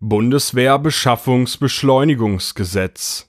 Bundeswehrbeschaffungsbeschleunigungsgesetz.